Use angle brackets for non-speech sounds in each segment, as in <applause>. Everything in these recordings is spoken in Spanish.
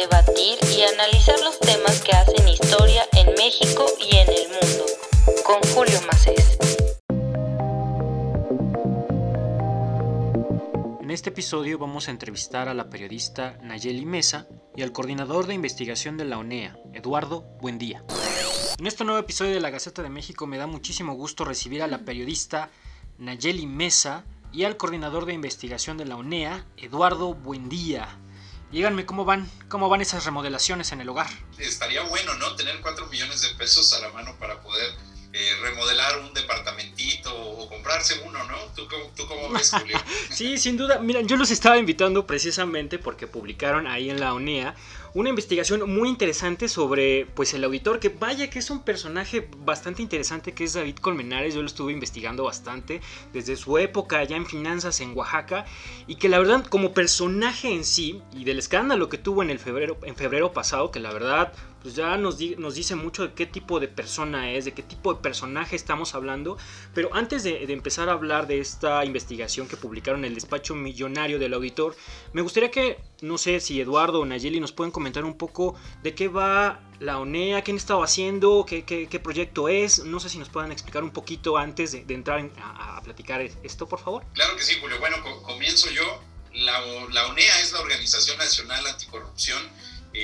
debatir y analizar los temas que hacen historia en México y en el mundo. Con Julio Macés. En este episodio vamos a entrevistar a la periodista Nayeli Mesa y al coordinador de investigación de la ONEA, Eduardo Buendía. En este nuevo episodio de la Gaceta de México me da muchísimo gusto recibir a la periodista Nayeli Mesa y al coordinador de investigación de la ONEA, Eduardo Buendía. Díganme cómo van, cómo van esas remodelaciones en el hogar. Estaría bueno, ¿no? Tener 4 millones de pesos a la mano para poder eh, remodelar un departamentito o comprarse uno, ¿no? ¿Tú, cómo ves, Julio? <laughs> sí, sin duda. Mira, yo los estaba invitando precisamente porque publicaron ahí en la ONEA una investigación muy interesante sobre pues el auditor que vaya que es un personaje bastante interesante que es David Colmenares. Yo lo estuve investigando bastante desde su época ya en finanzas en Oaxaca y que la verdad como personaje en sí y del escándalo que tuvo en el febrero en febrero pasado que la verdad pues ya nos, nos dice mucho de qué tipo de persona es, de qué tipo de personaje estamos hablando. Pero antes de, empezar a hablar de esta investigación que publicaron en el despacho millonario del auditor, me gustaría que, no sé si Eduardo o Nayeli nos pueden comentar un poco de qué va la ONEA, quién estaba haciendo, qué, qué, proyecto es. No sé si nos puedan explicar un poquito antes de, entrar a, platicar esto, por favor. Claro que sí, Julio. Bueno, comienzo yo. La, la, ONEA es la Organización Nacional Anticorrupción.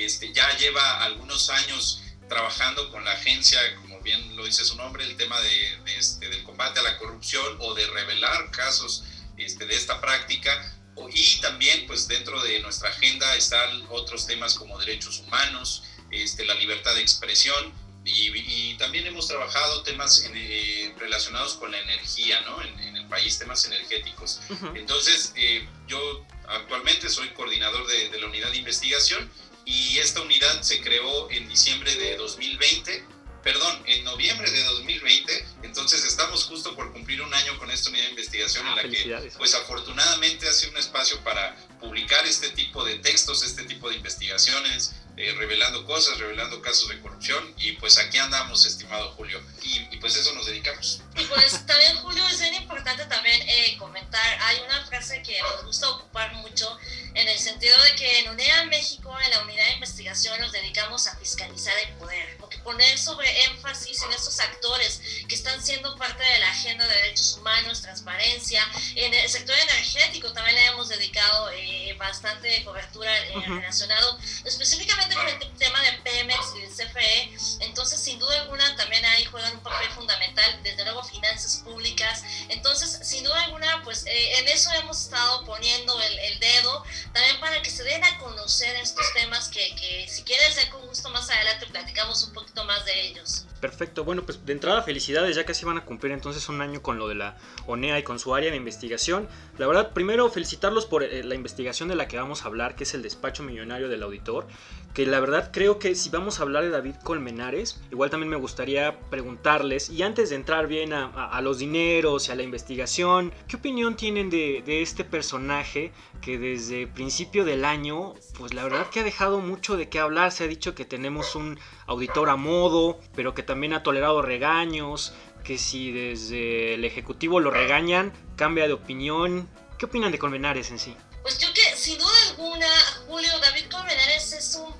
Este, ya lleva algunos años trabajando con la agencia, como bien lo dice su nombre, el tema de, este, del combate a la corrupción o de revelar casos este, de esta práctica y también pues dentro de nuestra agenda están otros temas como derechos humanos, este, la libertad de expresión y, también hemos trabajado temas eh, relacionados con la energía ¿no? en, el país, temas energéticos. Entonces eh, yo actualmente soy coordinador de, de la unidad de investigación y esta unidad se creó en diciembre de 2020 perdón, en noviembre de 2020. Entonces estamos justo por cumplir un año con esta unidad de investigación en ah, la que, pues afortunadamente, hace un espacio para publicar este tipo de textos, este tipo de investigaciones, eh, revelando cosas, revelando casos de corrupción y pues aquí andamos, estimado Julio, y, pues eso nos dedicamos. Y pues también Julio es bien importante también eh, comentar, hay una frase que nos gusta ocupar mucho en el sentido de que en UNEA México, en la unidad de investigación, nos dedicamos a fiscalizar el poder, poner sobre énfasis en estos actores que están siendo parte de la agenda de derechos humanos, transparencia, en el sector energético también le hemos dedicado eh, bastante cobertura relacionado específicamente con el tema de Pemex y el CFE, entonces sin duda alguna también ahí juegan un papel fundamental, desde luego finanzas públicas, entonces sin duda alguna pues eh, en eso hemos estado poniendo el, el, dedo, también para que se den a conocer estos temas que, que si quieres ya con gusto más adelante platicamos un poquito más de ellos. Perfecto, bueno pues de entrada felicidades, ya casi van a cumplir entonces un año con lo de la ONEA y con su área de investigación. La verdad, primero felicitarlos por eh, la investigación de la que vamos a hablar, que es el despacho millonario del auditor, que la verdad creo que si vamos a hablar de David Colmenares, igual también me gustaría preguntarles, y antes de entrar bien a, los dineros y a la investigación, ¿qué opinión tienen de, de, este personaje que desde principio del año, pues la verdad que ha dejado mucho de qué hablar, se ha dicho que tenemos un auditor a modo, pero que también ha tolerado regaños, que si desde el Ejecutivo lo regañan, cambia de opinión. ¿Qué opinan de Colmenares en sí? Pues yo que sin duda alguna, Julio David Colmenares es un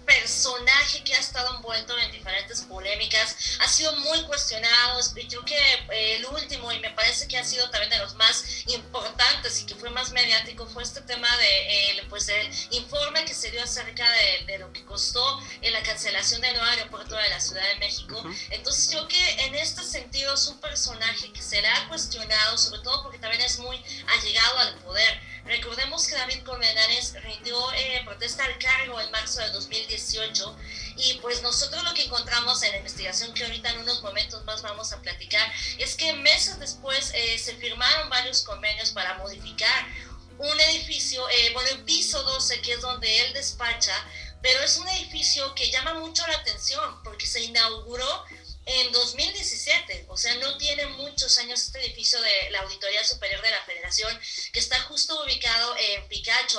personaje que ha estado envuelto en diferentes polémicas, ha sido muy cuestionado, yo que eh, el último y me parece que ha sido también de los más importantes y que fue más mediático fue este tema de pues el informe que se dio acerca de, lo que costó en la cancelación del nuevo aeropuerto de la Ciudad de México. Entonces yo que en este sentido es un personaje que se le ha cuestionado, sobre todo porque también es muy allegado al poder Recordemos que David Colmenares rindió eh, protesta al cargo en marzo de 2018 y pues nosotros lo que encontramos en la investigación que ahorita en unos momentos más vamos a platicar es que meses después eh, se firmaron varios convenios para modificar un edificio, eh, bueno, el piso 12 que es donde él despacha, pero es un edificio que llama mucho la atención porque se inauguró en 2017, o sea, no tiene muchos años este edificio de la Auditoría Superior de la Federación,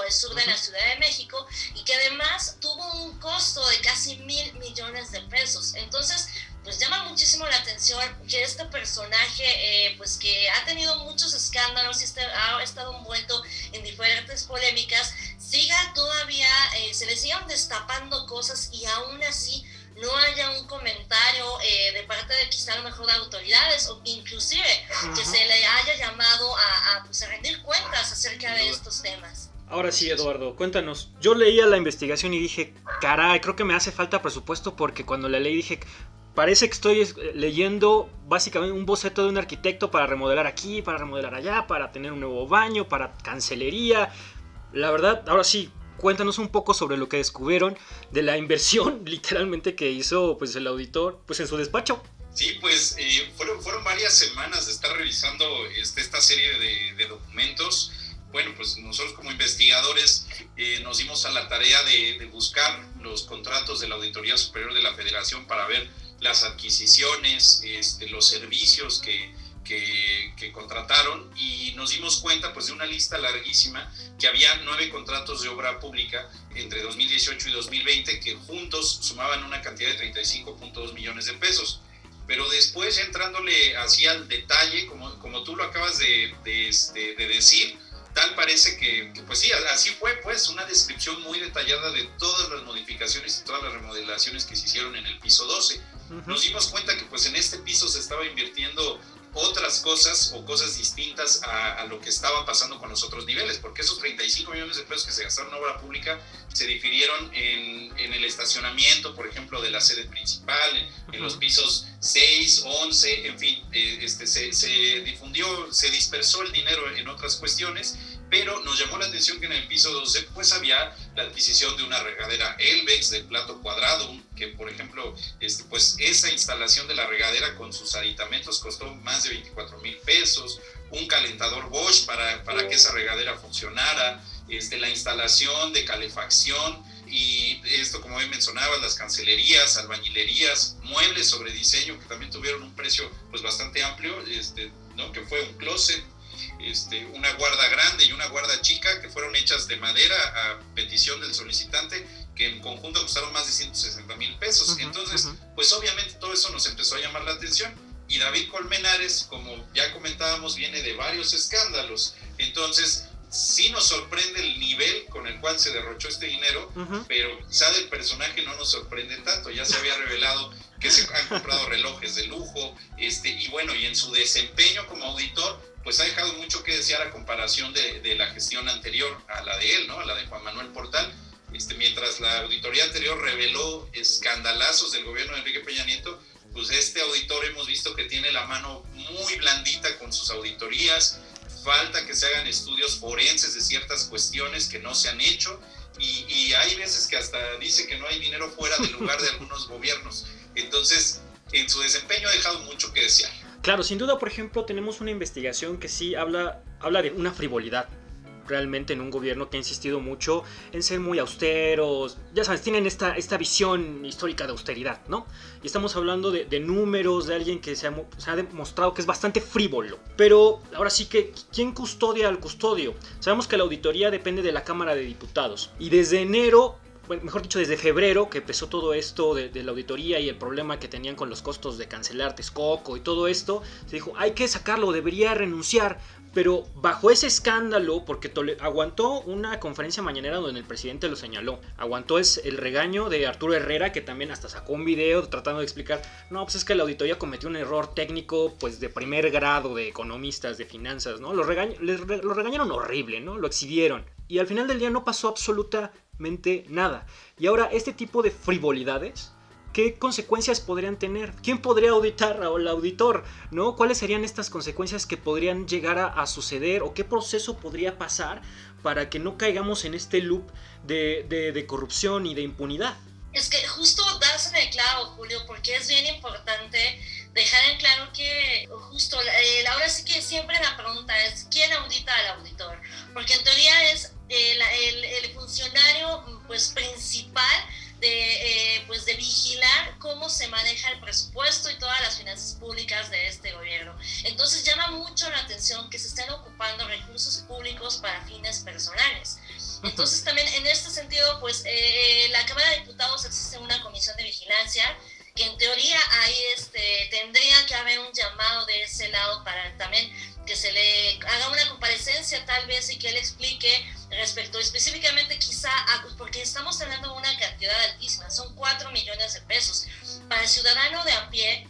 al sur de la Ciudad de México, y que además tuvo un costo de casi mil millones de pesos. Entonces, pues llama muchísimo la atención que este personaje, eh, pues que ha tenido muchos escándalos y este, ha estado envuelto en diferentes polémicas, siga todavía eh, se le sigan destapando cosas y aún así no haya un comentario eh, de parte de quizá a lo mejor de autoridades o inclusive que se le haya llamado a, pues, a rendir cuentas acerca de estos temas. Ahora sí, Eduardo, cuéntanos. Yo leía la investigación y dije, caray, creo que me hace falta presupuesto porque cuando la leí dije, parece que estoy eh, leyendo básicamente un boceto de un arquitecto para remodelar aquí, para remodelar allá, para tener un nuevo baño, para cancelería. La verdad, ahora sí, cuéntanos un poco sobre lo que descubrieron de la inversión <laughs> literalmente que hizo pues el auditor pues en su despacho. Sí, pues eh, fueron, fueron varias semanas de estar revisando este, esta serie de, de documentos bueno, pues nosotros como investigadores eh, nos dimos a la tarea de, buscar los contratos de la Auditoría Superior de la Federación para ver las adquisiciones, este, los servicios que, que, contrataron y nos dimos cuenta pues de una lista larguísima que había nueve contratos de obra pública entre 2018 y 2020 que juntos sumaban una cantidad de 35.2 millones de pesos. Pero después entrándole así al detalle, como, como tú lo acabas de, de, este, de decir, tal parece que, pues sí, así fue, pues, una descripción muy detallada de todas las modificaciones y todas las remodelaciones que se hicieron en el piso 12. Nos dimos cuenta que, pues, en este piso se estaba invirtiendo otras cosas o cosas distintas a, lo que estaba pasando con los otros niveles, porque esos 35 millones de pesos que se gastaron en obra pública se difirieron en, el estacionamiento, por ejemplo, de la sede principal, en, los pisos 6, 11, en fin, eh, este, se, se difundió, se dispersó el dinero en otras cuestiones pero nos llamó la atención que en el piso 12 pues había la adquisición de una regadera Elvex de plato cuadrado, que por ejemplo, este, pues esa instalación de la regadera con sus aditamentos costó más de 24 mil pesos, un calentador Bosch para, para que esa regadera funcionara, este, la instalación de calefacción y esto como bien mencionaba, las cancelerías, albañilerías, muebles sobre diseño que también tuvieron un precio pues bastante amplio, este, ¿no? que fue un closet, este, una guarda grande y una guarda chica que fueron hechas de madera a petición del solicitante, que en conjunto costaron más de 160 mil pesos. Entonces, pues obviamente todo eso nos empezó a llamar la atención. Y David Colmenares, como ya comentábamos, viene de varios escándalos. Entonces, sí nos sorprende el nivel con el cual se derrochó este dinero, pero quizá del personaje no nos sorprende tanto. Ya se había revelado que se han comprado relojes de lujo, este, y bueno, y en su desempeño como auditor, pues ha dejado mucho que desear a comparación de, de, la gestión anterior a la de él, ¿no? A la de Juan Manuel Portal. Este, mientras la auditoría anterior reveló escandalazos del gobierno de Enrique Peña Nieto, pues este auditor hemos visto que tiene la mano muy blandita con sus auditorías, falta que se hagan estudios forenses de ciertas cuestiones que no se han hecho y, y hay veces que hasta dice que no hay dinero fuera del lugar de <laughs> algunos gobiernos. Entonces, en su desempeño ha dejado mucho que desear. Claro, sin duda, por ejemplo, tenemos una investigación que sí habla, habla de una frivolidad realmente en un gobierno que ha insistido mucho en ser muy austeros. Ya sabes, tienen esta, esta visión histórica de austeridad, ¿no? Y estamos hablando de, números, de alguien que se ha, se ha, demostrado que es bastante frívolo. Pero ahora sí que, ¿quién custodia al custodio? Sabemos que la auditoría depende de la Cámara de Diputados. Y desde enero mejor dicho, desde febrero que empezó todo esto de, la auditoría y el problema que tenían con los costos de cancelar Texcoco y todo esto, se dijo, hay que sacarlo, debería renunciar. Pero bajo ese escándalo, porque aguantó una conferencia mañanera donde el presidente lo señaló, aguantó el regaño de Arturo Herrera, que también hasta sacó un video tratando de explicar, no, pues es que la auditoría cometió un error técnico, pues de primer grado de economistas, de finanzas, ¿no? Lo, lo regañaron horrible, ¿no? Lo exhibieron. Y al final del día no pasó nada. Y ahora este tipo de frivolidades ¿Qué consecuencias podrían tener? ¿Quién podría auditar al auditor? ¿no? ¿Cuáles serían estas consecuencias que podrían llegar a, suceder? ¿O qué proceso podría pasar para que no caigamos en este loop de, corrupción y de impunidad? Es que justo das en el clavo, Julio, porque es bien importante dejar en claro que justo eh, ahora sí que siempre la pregunta es quién audita al auditor, porque en teoría es el, el, el funcionario pues principal de, eh, pues de vigilar cómo se maneja el presupuesto y todas las finanzas públicas de este gobierno. Entonces llama mucho la atención que se estén ocupando recursos públicos para fines personales. Entonces también en este sentido, pues eh, la Cámara de Diputados existe una comisión de vigilancia en teoría ahí este, tendría que haber un llamado de ese lado para también que se le haga una comparecencia tal vez y que él explique respecto específicamente quizá, porque estamos hablando de una cantidad altísima, son 4 millones de pesos. Para el ciudadano de a pie,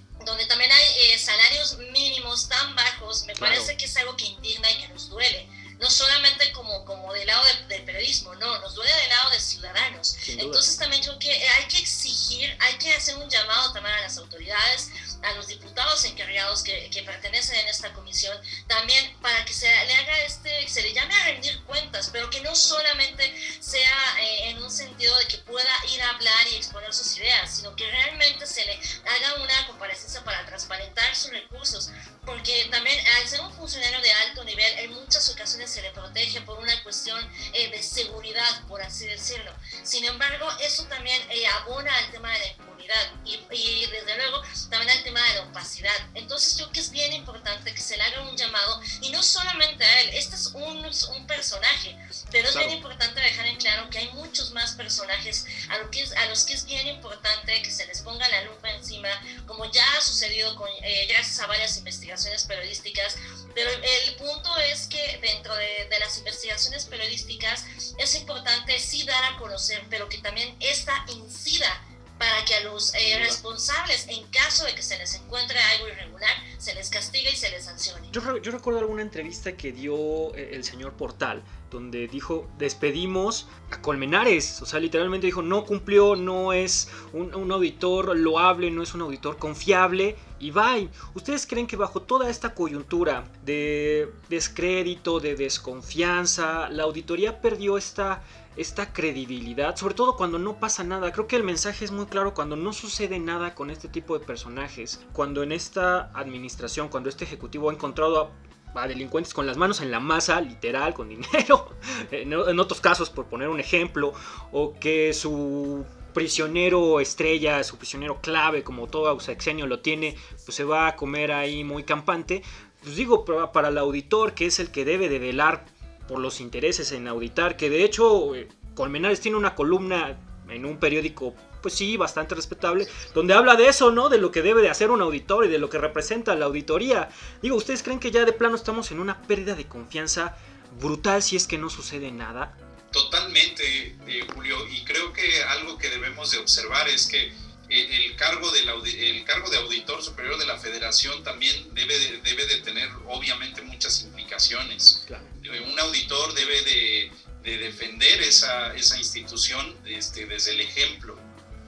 personajes a, lo que es, a los que es bien importante que se les ponga la lupa encima, como ya ha sucedido con, eh, gracias a varias investigaciones periodísticas, pero el punto es que dentro de, de, las investigaciones periodísticas es importante sí dar a conocer, pero que también esta incida para que a los eh, responsables, en caso de que se les encuentre algo irregular, se les castigue y se les sancione. Yo, recuerdo alguna entrevista que dio eh, el señor Portal, donde dijo, despedimos a Colmenares, o sea, literalmente dijo, no cumplió, no es un, un auditor loable, no es un auditor confiable, y bye. ¿Ustedes creen que bajo toda esta coyuntura de descrédito, de desconfianza, la auditoría perdió esta esta credibilidad, sobre todo cuando no pasa nada. Creo que el mensaje es muy claro cuando no sucede nada con este tipo de personajes, cuando en esta administración, cuando este ejecutivo ha encontrado a, delincuentes con las manos en la masa, literal, con dinero, <laughs> en, otros casos por poner un ejemplo, o que su prisionero estrella, su prisionero clave, como todo sexenio lo tiene, pues se va a comer ahí muy campante. Pues digo, para el auditor, que es el que debe de velar por los intereses en auditar, que de hecho eh, Colmenares tiene una columna en un periódico, pues sí, bastante respetable, donde habla de eso, ¿no? De lo que debe de hacer un auditor y de lo que representa la auditoría. Digo, ¿ustedes creen que ya de plano estamos en una pérdida de confianza brutal si es que no sucede nada? Totalmente, eh, Julio, y creo que algo que debemos de observar es que el cargo, del el cargo de auditor superior de la federación también debe de, debe de tener obviamente muchas implicaciones. Eh, un auditor debe de, de defender esa, esa institución este, desde el ejemplo.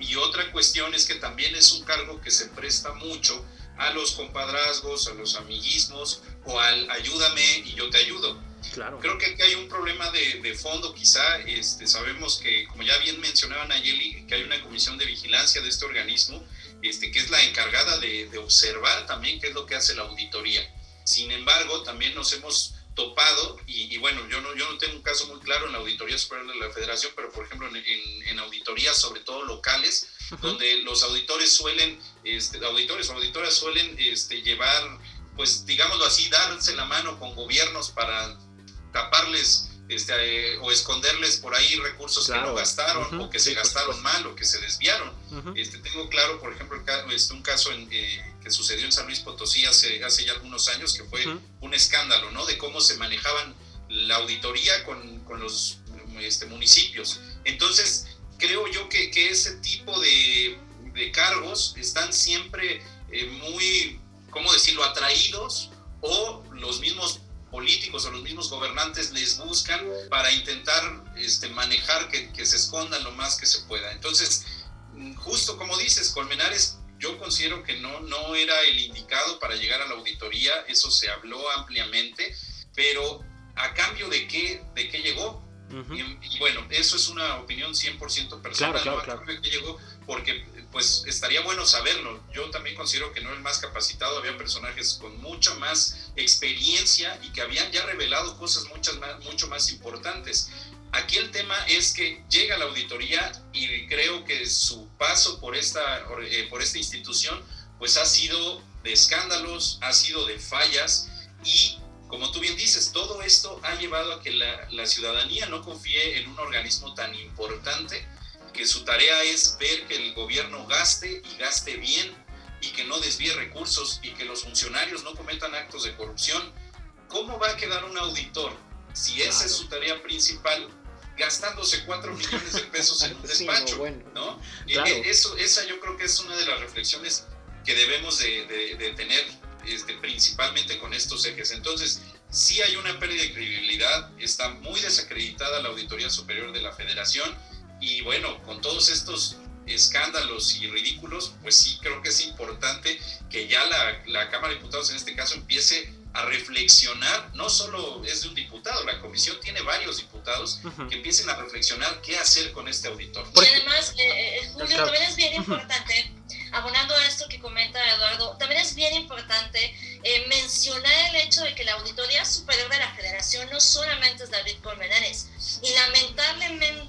Y otra cuestión es que también es un cargo que se presta mucho a los compadrazgos, a los amiguismos o al ayúdame y yo te ayudo. Claro. Creo que aquí hay un problema de, de fondo, quizá este, sabemos que, como ya bien mencionaban Nayeli, que hay una comisión de vigilancia de este organismo, este, que es la encargada de, de observar también qué es lo que hace la auditoría. Sin embargo, también nos hemos topado, y, y, bueno, yo no, yo no tengo un caso muy claro en la Auditoría Superior de la Federación, pero por ejemplo en, en, en auditorías, sobre todo locales, uh -huh. donde los auditores suelen, este, auditores o auditoras suelen este, llevar, pues digámoslo así, darse la mano con gobiernos para taparles este, eh, o esconderles por ahí recursos claro. que no gastaron uh -huh. o que se sí, gastaron pues, mal o que se desviaron. Uh -huh. este, tengo claro, por ejemplo, este, un caso en, eh, que sucedió en San Luis Potosí hace, hace ya algunos años, que fue uh -huh. un escándalo, ¿no? De cómo se manejaban la auditoría con, con los este, municipios. Entonces, creo yo que, que ese tipo de, de, cargos están siempre eh, muy, ¿cómo decirlo?, atraídos o los mismos políticos o los mismos gobernantes les buscan para intentar este, manejar que, que, se escondan lo más que se pueda. Entonces, justo como dices, Colmenares, yo considero que no, no era el indicado para llegar a la auditoría, eso se habló ampliamente, pero a cambio de qué, de qué llegó. Uh -huh. y, y, bueno, eso es una opinión 100% personal, claro, claro, ¿no? claro. De qué llegó, porque pues estaría bueno saberlo. Yo también considero que no el más capacitado, había personajes con mucha más experiencia y que habían ya revelado cosas muchas más, mucho más importantes. Aquí el tema es que llega la auditoría y creo que su paso por esta, eh, por esta institución pues ha sido de escándalos, ha sido de fallas y como tú bien dices, todo esto ha llevado a que la, la ciudadanía no confíe en un organismo tan importante que su tarea es ver que el gobierno gaste y gaste bien y que no desvíe recursos y que los funcionarios no cometan actos de corrupción. ¿Cómo va a quedar un auditor si esa es su tarea principal, gastándose 4 millones de pesos en un <laughs> despacho, no, eso, esa yo creo que es una de las reflexiones que debemos de, tener este, principalmente con estos ejes. Entonces, sí hay una pérdida de credibilidad, está muy desacreditada la Auditoría Superior de la Federación y bueno, con todos estos escándalos y ridículos, pues sí creo que es importante que ya la, la Cámara de Diputados en este caso empiece a reflexionar, no solo es de un diputado, la comisión tiene varios diputados que empiecen a reflexionar qué hacer con este auditor. Y además, eh, eh, Julio, también es bien importante, abonando a esto que comenta Eduardo, también es bien importante eh, mencionar el hecho de que la Auditoría Superior de la Federación no solamente es David Colmenares, y lamentablemente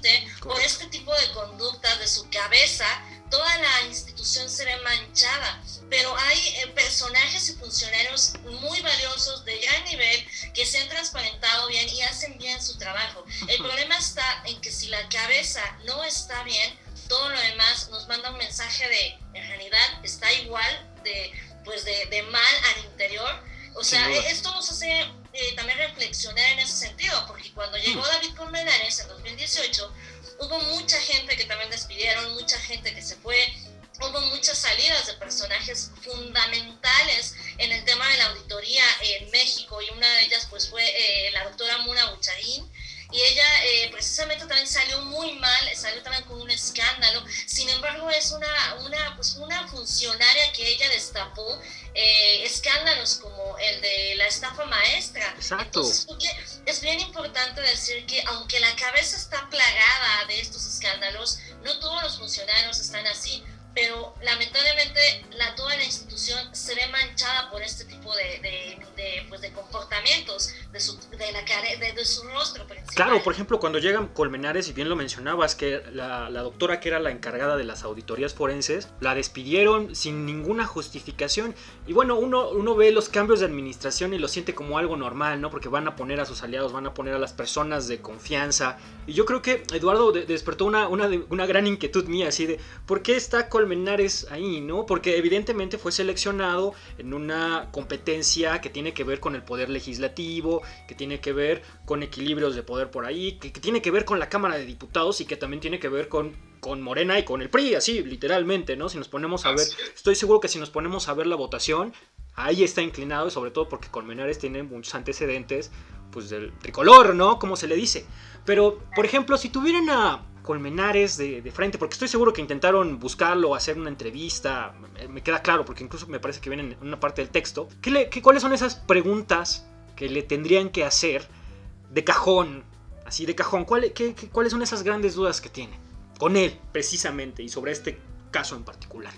su cabeza, toda la institución se ve manchada, pero hay eh, personajes y funcionarios muy valiosos de gran nivel que se han transparentado bien y hacen bien su trabajo. El problema está en que si la cabeza no está bien, todo lo demás nos manda un mensaje de, en realidad, está igual de, pues de, de mal al interior. O sea, esto nos hace eh, también reflexionar en ese sentido, porque cuando llegó. David Colmenares en 2018, hubo mucha gente que también despidieron, mucha gente que se fue, hubo muchas salidas de personajes fundamentales en el tema de la auditoría en México y una de ellas pues fue eh, la doctora Muna Bucharín y ella eh, precisamente también salió muy mal, salió también con un escándalo, sin embargo es una, una, pues una funcionaria que ella destapó eh, escándalos como el de la estafa maestra. Exacto. Es bien importante decir que aunque la cabeza está plagada de estos escándalos, no todos los funcionarios están así pero lamentablemente la, toda la institución se ve manchada por este tipo de, de, pues de comportamientos de su, de, la, de, su rostro principal. Claro, por ejemplo, cuando llegan Colmenares, y bien lo mencionabas, que la, la, doctora que era la encargada de las auditorías forenses, la despidieron sin ninguna justificación. Y bueno, uno, uno ve los cambios de administración y lo siente como algo normal, ¿no? Porque van a poner a sus aliados, van a poner a las personas de confianza. Y yo creo que Eduardo despertó una, una, una gran inquietud mía, así de, ¿por qué está? Colmenares ahí, ¿no? Porque evidentemente fue seleccionado en una competencia que tiene que ver con el poder legislativo, que tiene que ver con equilibrios de poder por ahí, que, tiene que ver con la Cámara de Diputados y que también tiene que ver con, con Morena y con el PRI, así, literalmente, ¿no? Si nos ponemos a ver, estoy seguro que si nos ponemos a ver la votación, ahí está inclinado y sobre todo porque Colmenares tiene muchos antecedentes, pues del tricolor, ¿no? Como se le dice. Pero, por ejemplo, si tuvieran a Colmenares de, frente, porque estoy seguro que intentaron buscarlo, hacer una entrevista, me, queda claro, porque incluso me parece que viene en una parte del texto. ¿Qué qué, ¿Cuáles son esas preguntas que le tendrían que hacer de cajón? Así de cajón, ¿cuál, qué, ¿cuáles son esas grandes dudas que tiene? Con él, precisamente, y sobre este caso en particular.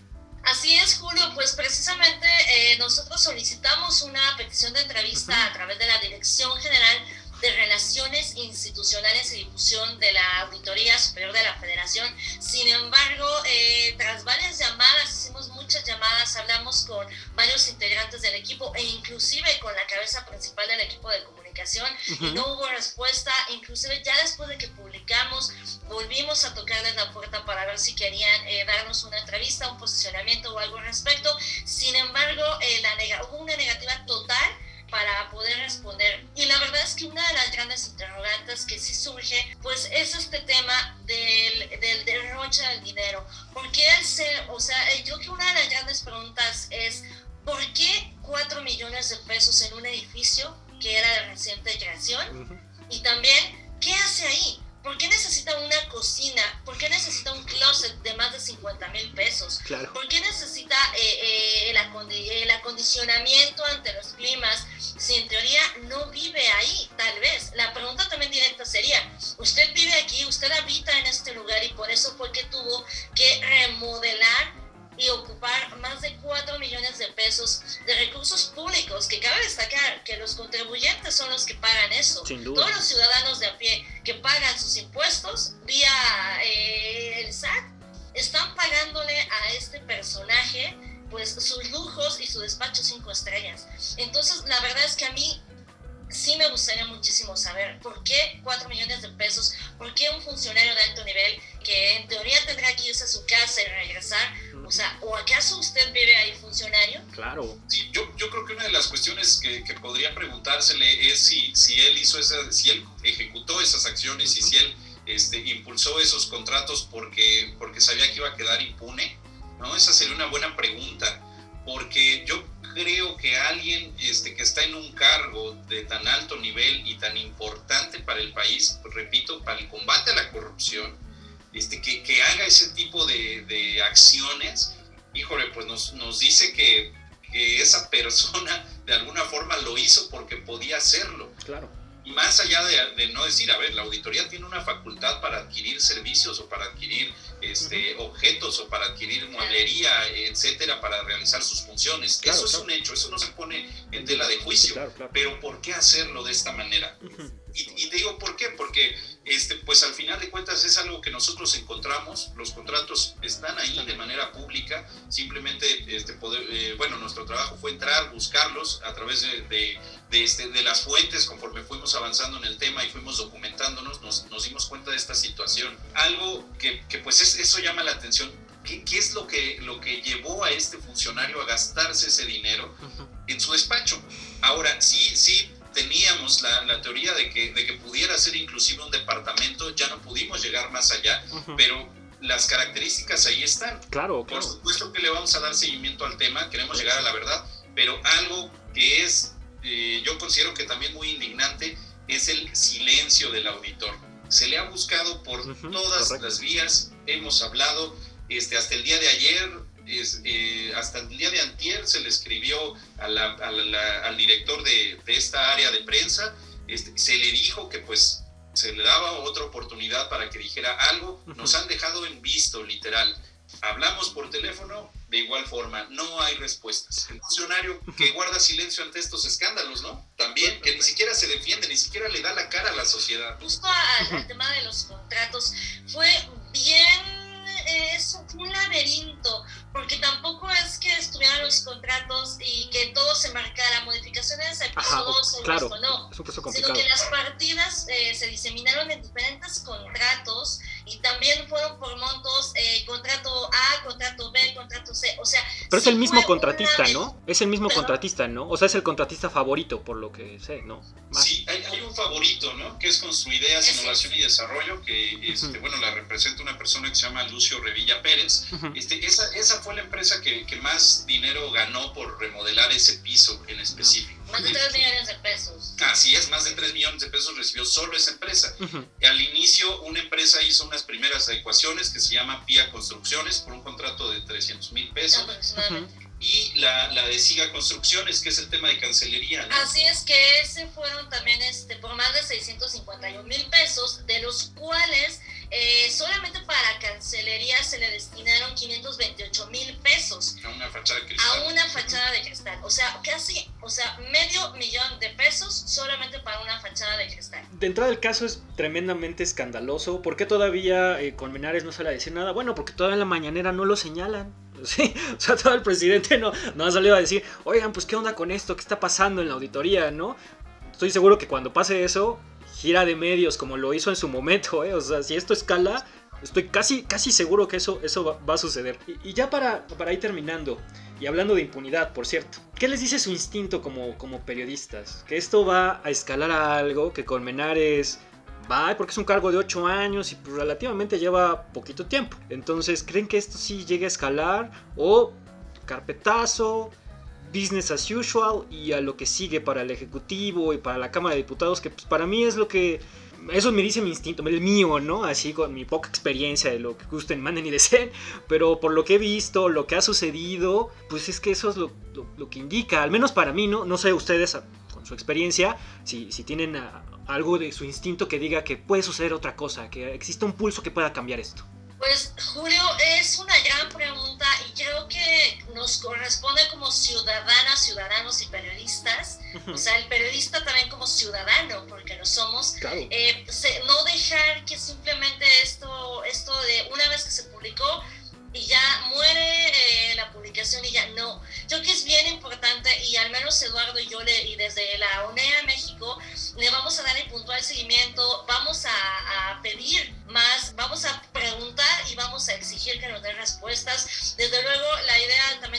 Así es, Julio, pues precisamente eh, nosotros solicitamos una petición de entrevista a través de la Dirección General de Relaciones Institucionales y Difusión de la Auditoría Superior de la Federación. Sin embargo, eh, tras varias llamadas, hicimos muchas llamadas, hablamos con varios integrantes del equipo e inclusive con la cabeza principal del equipo de comunicación y no hubo respuesta. Inclusive ya después de que publicamos, volvimos a tocarles la puerta para ver si querían eh, darnos una entrevista, un posicionamiento o algo al respecto. Sin embargo, eh, la hubo una negativa total para poder responder. Y la verdad es que una de las grandes interrogantes que sí surge, pues es este tema del, del derroche del dinero. ¿Por qué el ser, o sea, yo creo que una de las grandes preguntas es, ¿por qué 4 millones de pesos en un edificio que era de reciente creación? Y también, ¿qué hace ahí? ¿Por qué necesita una cocina? ¿Por qué necesita un closet de más de 50 mil pesos? ¿Por qué necesita eh, eh, el, el, acondicionamiento ante los climas? Si en teoría no vive ahí, tal vez. La pregunta también directa sería, ¿usted vive aquí? ¿Usted habita en este lugar? Y por eso fue que tuvo que remodelar y ocupar más de 4 millones de pesos que cabe destacar que los contribuyentes son los que pagan eso. Todos los ciudadanos de a pie que pagan sus impuestos vía eh, el SAT están pagándole a este personaje pues sus lujos y su despacho cinco estrellas. Entonces, la verdad es que a mí sí me gustaría muchísimo saber por qué 4 millones de pesos, por qué un funcionario de alto nivel que en teoría tendrá que irse a su casa y regresar. O sea, ¿o acaso usted vive ahí funcionario? Claro. Sí, yo, yo creo que una de las cuestiones que, que podría preguntársele es si, si él hizo esa, si él ejecutó esas acciones y si él este, impulsó esos contratos porque, porque sabía que iba a quedar impune. ¿no? Esa sería una buena pregunta, porque yo creo que alguien este, que está en un cargo de tan alto nivel y tan importante para el país, repito, para el combate a la corrupción, este, que, que haga ese tipo de, de, acciones, híjole, pues nos, nos dice que, que, esa persona de alguna forma lo hizo porque podía hacerlo. Claro. Y más allá de, de no decir, a ver, la auditoría tiene una facultad para adquirir servicios o para adquirir este, uh -huh. objetos o para adquirir mueblería, etcétera, para realizar sus funciones. Claro, eso claro. es un hecho, eso no se pone en tela de juicio. Claro, Pero ¿por qué hacerlo de esta manera? Uh -huh. y, y, te digo por qué, porque este, pues al final de cuentas es algo que nosotros encontramos, los contratos están ahí de manera pública, simplemente, este, poder, eh, bueno, nuestro trabajo fue entrar, buscarlos a través de, de, de, este, de las fuentes, conforme fuimos avanzando en el tema y fuimos documentándonos, nos, nos dimos cuenta de esta situación. Algo que, que pues es, eso llama la atención. ¿Qué, ¿Qué, es lo que, lo que llevó a este funcionario a gastarse ese dinero en su despacho? Ahora, sí, sí, teníamos la, la teoría de que, de que pudiera ser inclusive un departamento, ya no pudimos llegar más allá, uh -huh. pero las características ahí están. Claro, claro. Por supuesto que le vamos a dar seguimiento al tema, queremos llegar a la verdad, pero algo que es, eh, yo considero que también muy indignante, es el silencio del auditor. Se le ha buscado por uh -huh, todas correcto. las vías, hemos hablado, este, hasta el día de ayer es, eh, hasta el día de antier se le escribió a la, a la, al director de, de, esta área de prensa, este, se le dijo que pues se le daba otra oportunidad para que dijera algo, nos han dejado en visto, literal. Hablamos por teléfono, de igual forma, no hay respuestas. El funcionario que guarda silencio ante estos escándalos, ¿no? También, que ni siquiera se defiende, ni siquiera le da la cara a la sociedad. Justo al, al tema de los contratos, fue bien es un laberinto, porque tampoco es que estuvieran los contratos y que todo se marcara, modificaciones al piso 2 o claro, no, es un proceso sino que las partidas eh, se diseminaron en diferentes contratos y también fueron por montos, eh, contrato A, contrato O sea... Pero es el mismo contratista, ¿no? Es el mismo ¿Perdón? contratista, ¿no? O sea, es el contratista favorito, por lo que sé, ¿no? Más. Sí, un favorito, ¿no? Que es con su ideas, es innovación y desarrollo, que este, uh -huh. bueno, la representa una persona que se llama Lucio Revilla Pérez. Uh -huh. este, esa, esa fue la empresa que, que, más dinero ganó por remodelar ese piso en específico. Más de 3 millones de pesos. Así es, más de 3 millones de pesos recibió solo esa empresa. Uh -huh. Al inicio, una empresa hizo unas primeras adecuaciones que se llama PIA Construcciones por un contrato de 300 mil pesos. Aproximadamente. Y la, la, de Siga Construcciones, que es el tema de cancelería. ¿no? Así es que ese fueron también este, por más de 651 mil pesos, de los cuales eh, solamente para cancelería se le destinaron 528 mil pesos. A una fachada de cristal. A una fachada de cristal. O sea, casi, o sea, medio millón de pesos solamente para una fachada de cristal. De entrada el caso es tremendamente escandaloso. ¿Por qué todavía eh, Colmenares no sale a decir nada? Bueno, porque todavía en la mañanera no lo señalan. <laughs> Sí, o sea, todo el presidente no, no ha salido a decir, oigan, pues qué onda con esto, qué está pasando en la auditoría, ¿no? Estoy seguro que cuando pase eso, gira de medios como lo hizo en su momento, ¿eh? O sea, si esto escala, estoy casi, casi seguro que eso, eso va, a suceder. Y, y, ya para, para ir terminando, y hablando de impunidad, por cierto, ¿qué les dice su instinto como, como periodistas? Que esto va a escalar a algo que Colmenares va porque es un cargo de 8 años y pues relativamente lleva poquito tiempo. Entonces, ¿creen que esto sí llegue a escalar? O carpetazo, business as usual y a lo que sigue para el Ejecutivo y para la Cámara de Diputados, que pues para mí es lo que... Eso me dice mi instinto, el mío, ¿no? Así con mi poca experiencia de lo que gusten, manden y deseen. Pero por lo que he visto, lo que ha sucedido, pues es que eso es lo que indica, al menos para mí, ¿no? No sé ustedes con su experiencia, si, si tienen a, algo de su instinto que diga que puede suceder otra cosa, que existe un pulso que pueda cambiar esto. Pues Julio, es una gran pregunta y creo que nos corresponde como ciudadanas, ciudadanos y periodistas, o sea, el periodista también como ciudadano, porque lo somos, claro. eh, no dejar que simplemente esto, esto de una vez que se publicó, y ya muere eh, la publicación y ya no. Yo creo que es bien importante y al menos Eduardo y yo le, y desde la UNEA México le vamos a dar el puntual seguimiento, vamos a, a pedir más, vamos a preguntar y vamos a exigir que nos den respuestas. Desde luego la idea también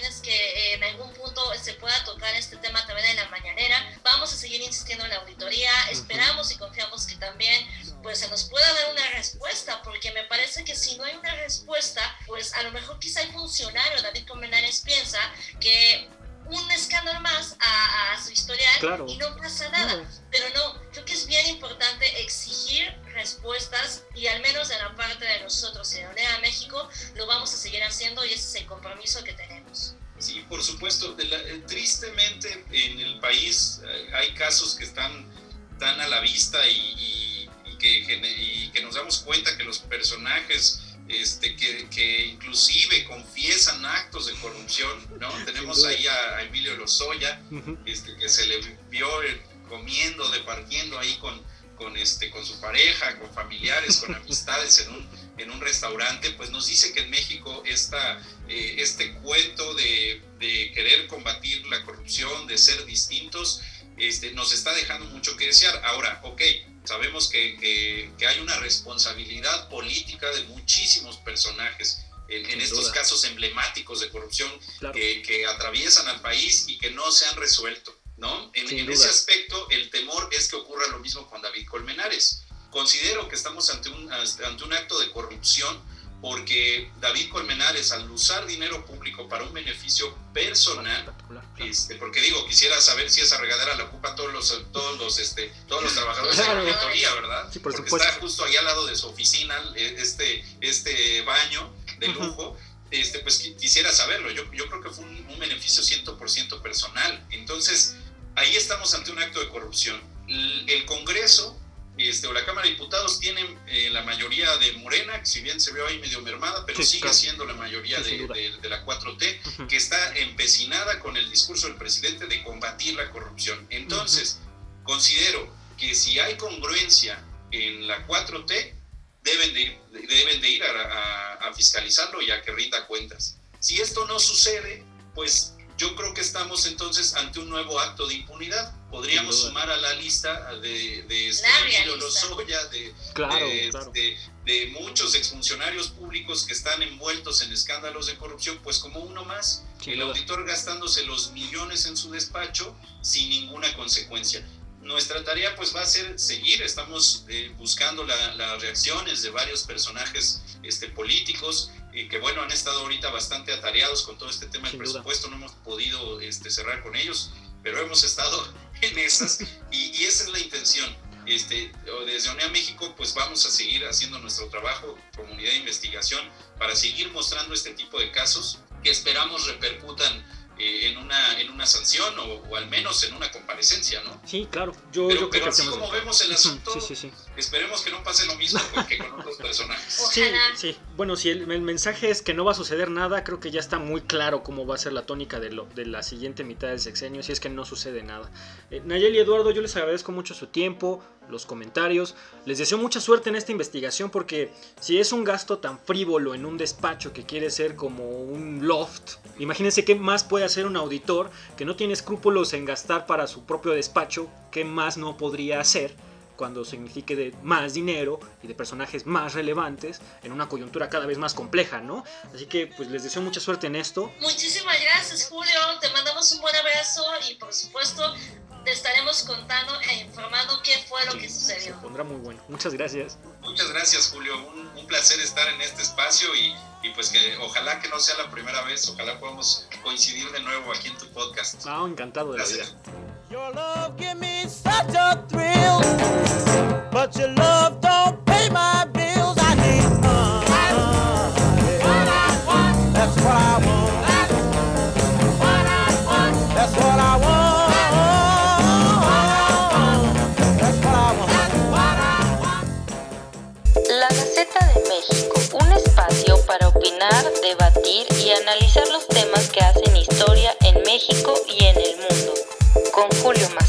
Este, que se le vio comiendo, departiendo ahí con, con, este, con su pareja, con familiares, con <laughs> amistades en un, en un restaurante, pues nos dice que en México esta, eh, este cuento de, de, querer combatir la corrupción, de ser distintos, este, nos está dejando mucho que desear. Ahora, ok, Sabemos que, que, hay una responsabilidad política de muchísimos personajes en, estos casos emblemáticos de corrupción que, que, atraviesan al país y que no se han resuelto. ¿no? En, en ese aspecto, el temor es que ocurra lo mismo con David Colmenares. Considero que estamos ante un, ante un acto de corrupción porque David Colmenares, al usar dinero público para un beneficio personal, este, porque digo, quisiera saber si esa regadera la ocupa todos los, todos los, este, todos los trabajadores de la auditoría, ¿verdad? porque está justo ahí al lado de su oficina, eh, este, este baño de lujo. Este, pues quisiera saberlo. Yo, yo creo que fue un, un beneficio 100% personal. Entonces, ahí estamos ante un acto de corrupción. El Congreso este, o la Cámara de Diputados tienen eh, la mayoría de Morena, si bien se ve ahí medio mermada, pero sigue siendo la mayoría de, la 4T, que está empecinada con el discurso del presidente de combatir la corrupción. Entonces, considero que si hay congruencia en la 4T, deben de ir, deben de ir a, a fiscalizarlo y a que rinda cuentas. Si esto no sucede, pues yo creo que estamos entonces ante un nuevo acto de impunidad podríamos sumar a la lista de, de este Lozoya, de, de, de, muchos exfuncionarios públicos que están envueltos en escándalos de corrupción, pues como uno más, el auditor gastándose los millones en su despacho sin ninguna consecuencia. Nuestra tarea pues va a ser seguir, estamos eh, buscando las reacciones de varios personajes este, políticos y que bueno, han estado ahorita bastante atareados con todo este tema del presupuesto, no hemos podido este, cerrar con ellos, pero hemos estado <laughs> en esas y, esa es la intención. Este, desde ONEA México, pues vamos a seguir haciendo nuestro trabajo, comunidad de investigación, para seguir mostrando este tipo de casos que esperamos repercutan eh, en, una, en una sanción o, al menos en una comparecencia, ¿no? Sí, claro. Yo, pero, pero así como vemos el asunto, esperemos que no pase lo mismo que con otros personajes. Sí, sí. Bueno, si el, mensaje es que no va a suceder nada, creo que ya está muy claro cómo va a ser la tónica de, lo, de la siguiente mitad del sexenio, si es que no sucede nada. Eh, Nayeli Eduardo, yo les agradezco mucho su tiempo, los comentarios. Les deseo mucha suerte en esta investigación porque si es un gasto tan frívolo en un despacho que quiere ser como un loft, imagínense qué más puede hacer un auditor que no tiene escrúpulos en gastar para su propio despacho, qué más no podría hacer cuando signifique de más dinero y de personajes más relevantes en una coyuntura cada vez más compleja, ¿no? Así que pues les deseo mucha suerte en esto. Muchísimas gracias Julio, te mandamos un buen abrazo y por supuesto te estaremos contando e informando qué fue lo que sucedió. Se pondrá muy bueno. Muchas gracias. Muchas gracias, Julio. Un, placer estar en este espacio y, pues que ojalá que no sea la primera vez, ojalá podamos coincidir de nuevo aquí en tu podcast. Ah, encantado de gracias. Your love debatir y analizar los temas que hacen historia en México y en el mundo. Con Julio Mar